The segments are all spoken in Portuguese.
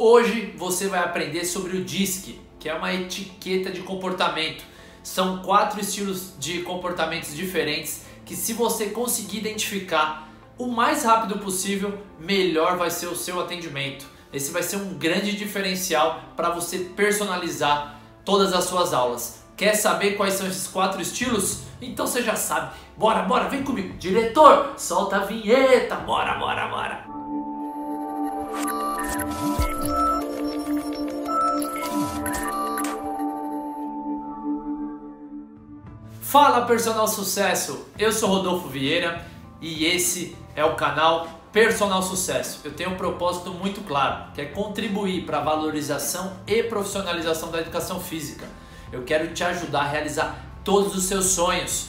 Hoje você vai aprender sobre o DISC, que é uma etiqueta de comportamento. São quatro estilos de comportamentos diferentes que, se você conseguir identificar o mais rápido possível, melhor vai ser o seu atendimento. Esse vai ser um grande diferencial para você personalizar todas as suas aulas. Quer saber quais são esses quatro estilos? Então você já sabe. Bora, bora, vem comigo. Diretor, solta a vinheta. Bora, bora, bora. Fala Personal Sucesso, eu sou Rodolfo Vieira e esse é o canal Personal Sucesso. Eu tenho um propósito muito claro, que é contribuir para a valorização e profissionalização da educação física. Eu quero te ajudar a realizar todos os seus sonhos.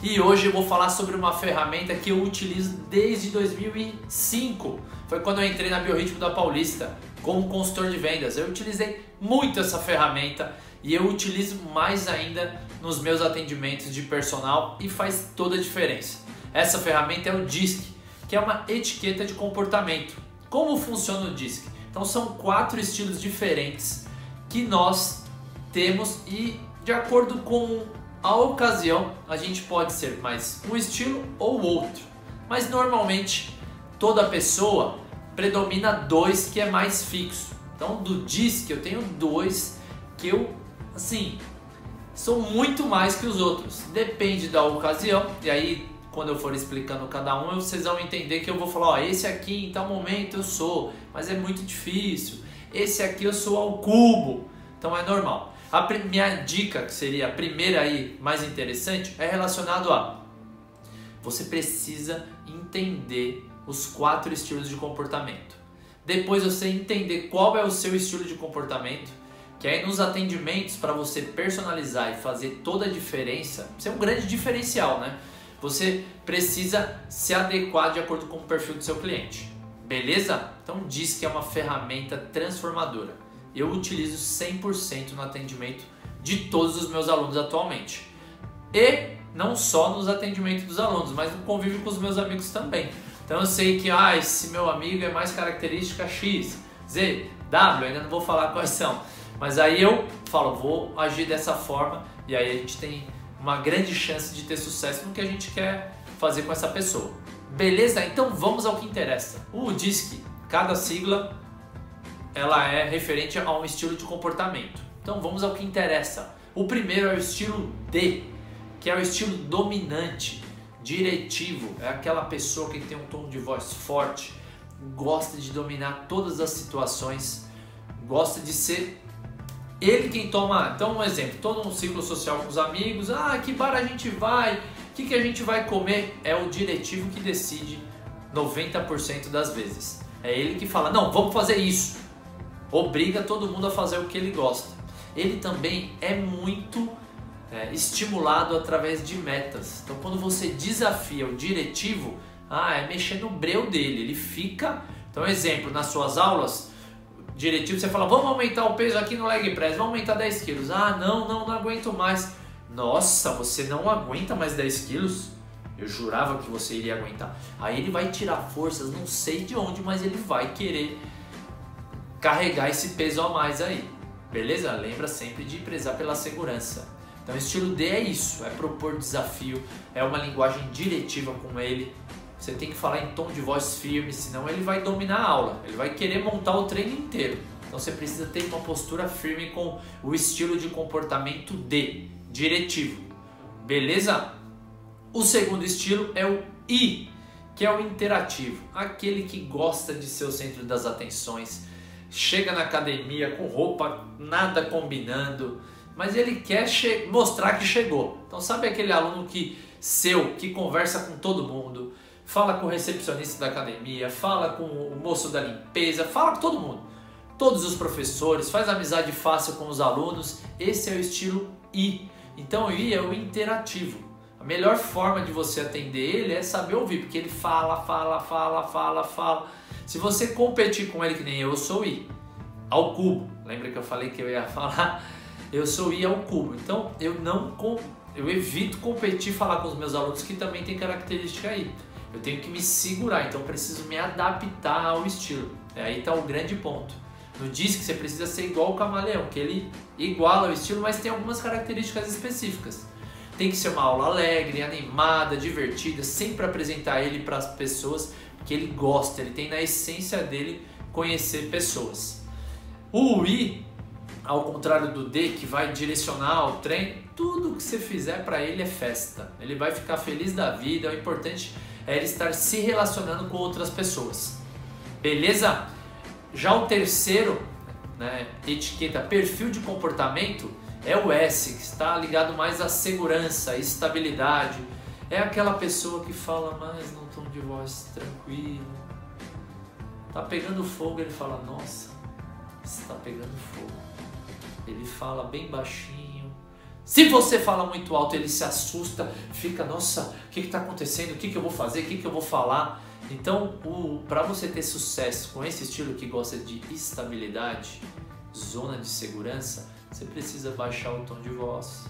E hoje eu vou falar sobre uma ferramenta que eu utilizo desde 2005. Foi quando eu entrei na Biorritmo da Paulista como consultor de vendas. Eu utilizei muito essa ferramenta e eu utilizo mais ainda nos meus atendimentos de personal e faz toda a diferença. Essa ferramenta é o DISC, que é uma etiqueta de comportamento. Como funciona o DISC? Então são quatro estilos diferentes que nós temos e de acordo com a ocasião a gente pode ser mais um estilo ou outro. Mas normalmente toda pessoa predomina dois que é mais fixo. Então do DISC eu tenho dois que eu assim, são muito mais que os outros. Depende da ocasião. E aí, quando eu for explicando cada um, vocês vão entender que eu vou falar, ó, esse aqui em tal momento eu sou, mas é muito difícil. Esse aqui eu sou ao cubo. Então é normal. A minha dica, que seria a primeira aí, mais interessante, é relacionado a você precisa entender os quatro estilos de comportamento. Depois você entender qual é o seu estilo de comportamento, que aí nos atendimentos para você personalizar e fazer toda a diferença, isso é um grande diferencial, né? Você precisa se adequar de acordo com o perfil do seu cliente. Beleza? Então diz que é uma ferramenta transformadora. Eu utilizo 100% no atendimento de todos os meus alunos atualmente. E não só nos atendimentos dos alunos, mas no convívio com os meus amigos também. Então eu sei que ah, esse meu amigo é mais característica X, Z, W, ainda não vou falar quais são mas aí eu falo, vou agir dessa forma e aí a gente tem uma grande chance de ter sucesso no que a gente quer fazer com essa pessoa. Beleza? Então vamos ao que interessa. O DISC, cada sigla, ela é referente a um estilo de comportamento. Então vamos ao que interessa. O primeiro é o estilo D, que é o estilo dominante, diretivo. É aquela pessoa que tem um tom de voz forte, gosta de dominar todas as situações, gosta de ser ele quem toma, então um exemplo, todo um ciclo social com os amigos, ah, que bar a gente vai, o que, que a gente vai comer, é o diretivo que decide 90% das vezes. É ele que fala, não, vamos fazer isso. Obriga todo mundo a fazer o que ele gosta. Ele também é muito é, estimulado através de metas. Então quando você desafia o diretivo, ah, é mexer no breu dele, ele fica. Então, exemplo, nas suas aulas, diretivo, você fala, vamos aumentar o peso aqui no leg press, vamos aumentar 10 quilos. Ah, não, não, não aguento mais. Nossa, você não aguenta mais 10 quilos? Eu jurava que você iria aguentar. Aí ele vai tirar forças, não sei de onde, mas ele vai querer carregar esse peso a mais aí. Beleza? Lembra sempre de prezar pela segurança. Então, estilo D é isso: é propor desafio, é uma linguagem diretiva com ele, você tem que falar em tom de voz firme, senão ele vai dominar a aula, ele vai querer montar o treino inteiro. Então você precisa ter uma postura firme com o estilo de comportamento D, diretivo. Beleza? O segundo estilo é o I, que é o interativo, aquele que gosta de ser o centro das atenções, chega na academia com roupa nada combinando, mas ele quer mostrar que chegou. Então sabe aquele aluno que seu que conversa com todo mundo, fala com o recepcionista da academia, fala com o moço da limpeza, fala com todo mundo. Todos os professores, faz amizade fácil com os alunos. Esse é o estilo I. Então o I é o interativo. A melhor forma de você atender ele é saber ouvir, porque ele fala, fala, fala, fala, fala. Se você competir com ele que nem eu, eu sou I, ao cubo. Lembra que eu falei que eu ia falar? Eu sou I ao cubo. Então eu não eu evito competir falar com os meus alunos que também tem característica aí. Eu tenho que me segurar, então preciso me adaptar ao estilo. É, aí está o grande ponto. No DISC você precisa ser igual o camaleão, que ele iguala o estilo, mas tem algumas características específicas. Tem que ser uma aula alegre, animada, divertida, sempre apresentar ele para as pessoas que ele gosta, ele tem na essência dele conhecer pessoas. O I, ao contrário do D, que vai direcionar o treino, tudo que você fizer para ele é festa. Ele vai ficar feliz da vida, o importante é ele estar se relacionando com outras pessoas. Beleza? Já o terceiro, né, etiqueta perfil de comportamento, é o S, que está ligado mais à segurança, à estabilidade. É aquela pessoa que fala mais num tom de voz tranquilo. Tá pegando fogo, ele fala: Nossa, está pegando fogo. Ele fala bem baixinho. Se você fala muito alto, ele se assusta, fica: Nossa, o que está acontecendo? O que, que eu vou fazer? O que, que eu vou falar? Então, para você ter sucesso com esse estilo que gosta de estabilidade, zona de segurança, você precisa baixar o tom de voz,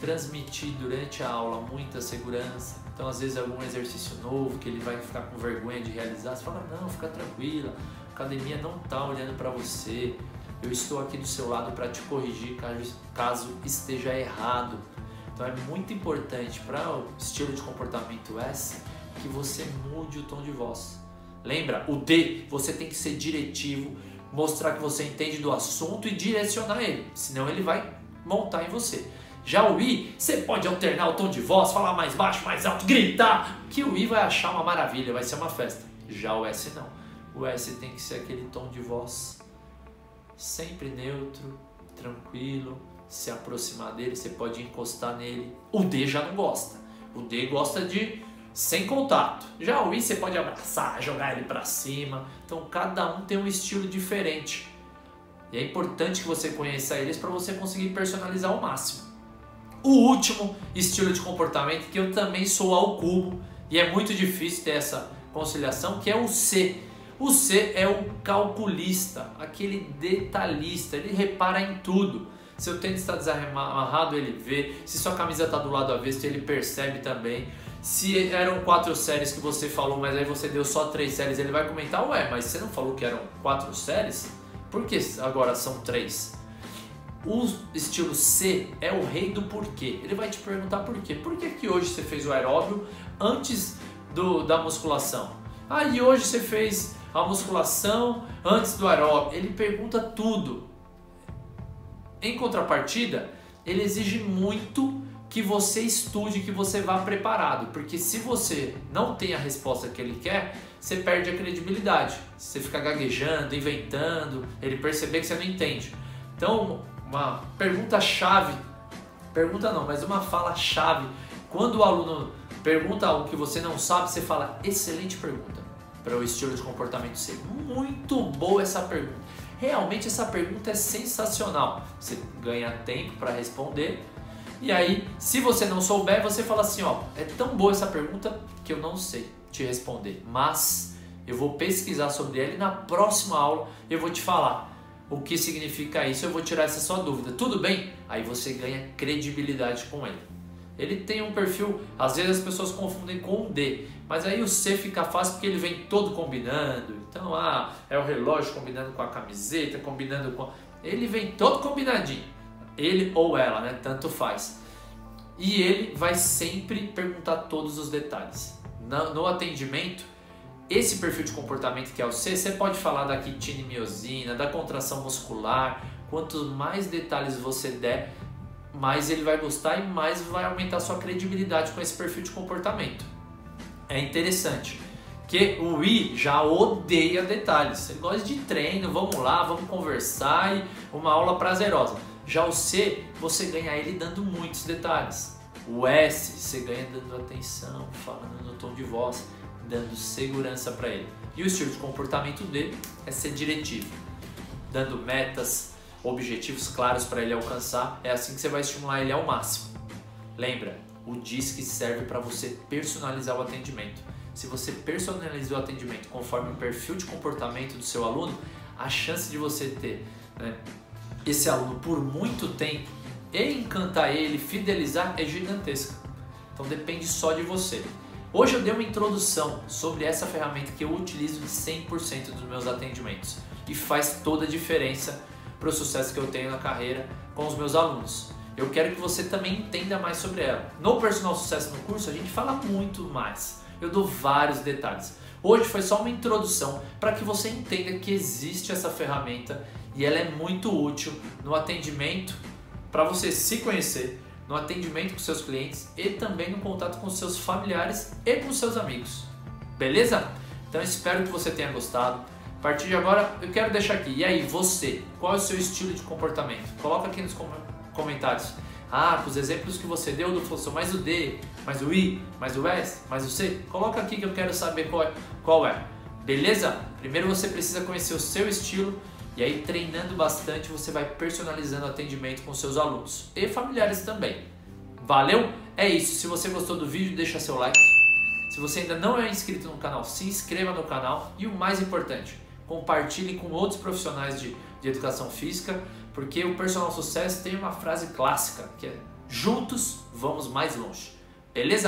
transmitir durante a aula muita segurança. Então, às vezes, algum exercício novo que ele vai ficar com vergonha de realizar, você fala: Não, fica tranquila, a academia não está olhando para você. Eu estou aqui do seu lado para te corrigir caso esteja errado. Então, é muito importante para o estilo de comportamento S que você mude o tom de voz. Lembra, o D, você tem que ser diretivo, mostrar que você entende do assunto e direcionar ele, senão ele vai montar em você. Já o I, você pode alternar o tom de voz, falar mais baixo, mais alto, gritar, que o I vai achar uma maravilha, vai ser uma festa. Já o S não. O S tem que ser aquele tom de voz sempre neutro, tranquilo, se aproximar dele, você pode encostar nele. O D já não gosta. O D gosta de sem contato. Já o I você pode abraçar, jogar ele para cima. Então cada um tem um estilo diferente. E é importante que você conheça eles para você conseguir personalizar ao máximo. O último estilo de comportamento que eu também sou ao cubo e é muito difícil ter essa conciliação, que é o C. O C é o calculista, aquele detalhista, ele repara em tudo. Se o tênis está desamarrado, ele vê. Se sua camisa está do lado avesso, ele percebe também. Se eram quatro séries que você falou, mas aí você deu só três séries, ele vai comentar, ué, mas você não falou que eram quatro séries? Por que agora são três? O estilo C é o rei do porquê. Ele vai te perguntar por quê. Por que, que hoje você fez o aeróbio antes do, da musculação? Ah, e hoje você fez a musculação antes do aeróbio. Ele pergunta tudo. Em contrapartida, ele exige muito que você estude, que você vá preparado, porque se você não tem a resposta que ele quer, você perde a credibilidade. Você fica gaguejando, inventando, ele perceber que você não entende. Então, uma pergunta chave, pergunta não, mas uma fala chave, quando o aluno pergunta algo que você não sabe, você fala excelente pergunta para o estilo de comportamento ser muito boa essa pergunta. Realmente essa pergunta é sensacional. Você ganha tempo para responder e aí, se você não souber, você fala assim, ó, é tão boa essa pergunta que eu não sei te responder, mas eu vou pesquisar sobre ela e na próxima aula eu vou te falar o que significa isso, eu vou tirar essa sua dúvida. Tudo bem? Aí você ganha credibilidade com ele. Ele tem um perfil, às vezes as pessoas confundem com um D, mas aí o C fica fácil porque ele vem todo combinando. Então, ah, é o relógio combinando com a camiseta, combinando com. Ele vem todo combinadinho ele ou ela, né? Tanto faz. E ele vai sempre perguntar todos os detalhes. No, atendimento, esse perfil de comportamento que é o C, você pode falar da quitinimiosina, da contração muscular. Quanto mais detalhes você der, mais ele vai gostar e mais vai aumentar sua credibilidade com esse perfil de comportamento. É interessante que o I já odeia detalhes. Ele gosta de treino, vamos lá, vamos conversar e uma aula prazerosa. Já o C, você ganha ele dando muitos detalhes. O S, você ganha dando atenção, falando no tom de voz, dando segurança para ele. E o estilo de comportamento D é ser diretivo, dando metas, objetivos claros para ele alcançar. É assim que você vai estimular ele ao máximo. Lembra, o DISC serve para você personalizar o atendimento. Se você personalizar o atendimento conforme o perfil de comportamento do seu aluno, a chance de você ter né, esse aluno por muito tempo e encantar ele, fidelizar é gigantesca. Então depende só de você. Hoje eu dei uma introdução sobre essa ferramenta que eu utilizo em 100% dos meus atendimentos. e faz toda a diferença para o sucesso que eu tenho na carreira com os meus alunos. Eu quero que você também entenda mais sobre ela. No Personal Sucesso no curso a gente fala muito mais. Eu dou vários detalhes. Hoje foi só uma introdução para que você entenda que existe essa ferramenta e ela é muito útil no atendimento para você se conhecer, no atendimento com seus clientes e também no contato com seus familiares e com seus amigos. Beleza? Então espero que você tenha gostado. A partir de agora eu quero deixar aqui. E aí, você? Qual é o seu estilo de comportamento? Coloca aqui nos comentários. Ah, com os exemplos que você deu do Flow, mais o D, mais o I, mais o S, mais o C. Coloca aqui que eu quero saber qual é. Qual é. Beleza? Primeiro você precisa conhecer o seu estilo e aí, treinando bastante, você vai personalizando o atendimento com seus alunos e familiares também. Valeu? É isso. Se você gostou do vídeo, deixa seu like. Se você ainda não é inscrito no canal, se inscreva no canal. E o mais importante, compartilhe com outros profissionais de, de educação física, porque o Personal Sucesso tem uma frase clássica que é: Juntos vamos mais longe. Beleza?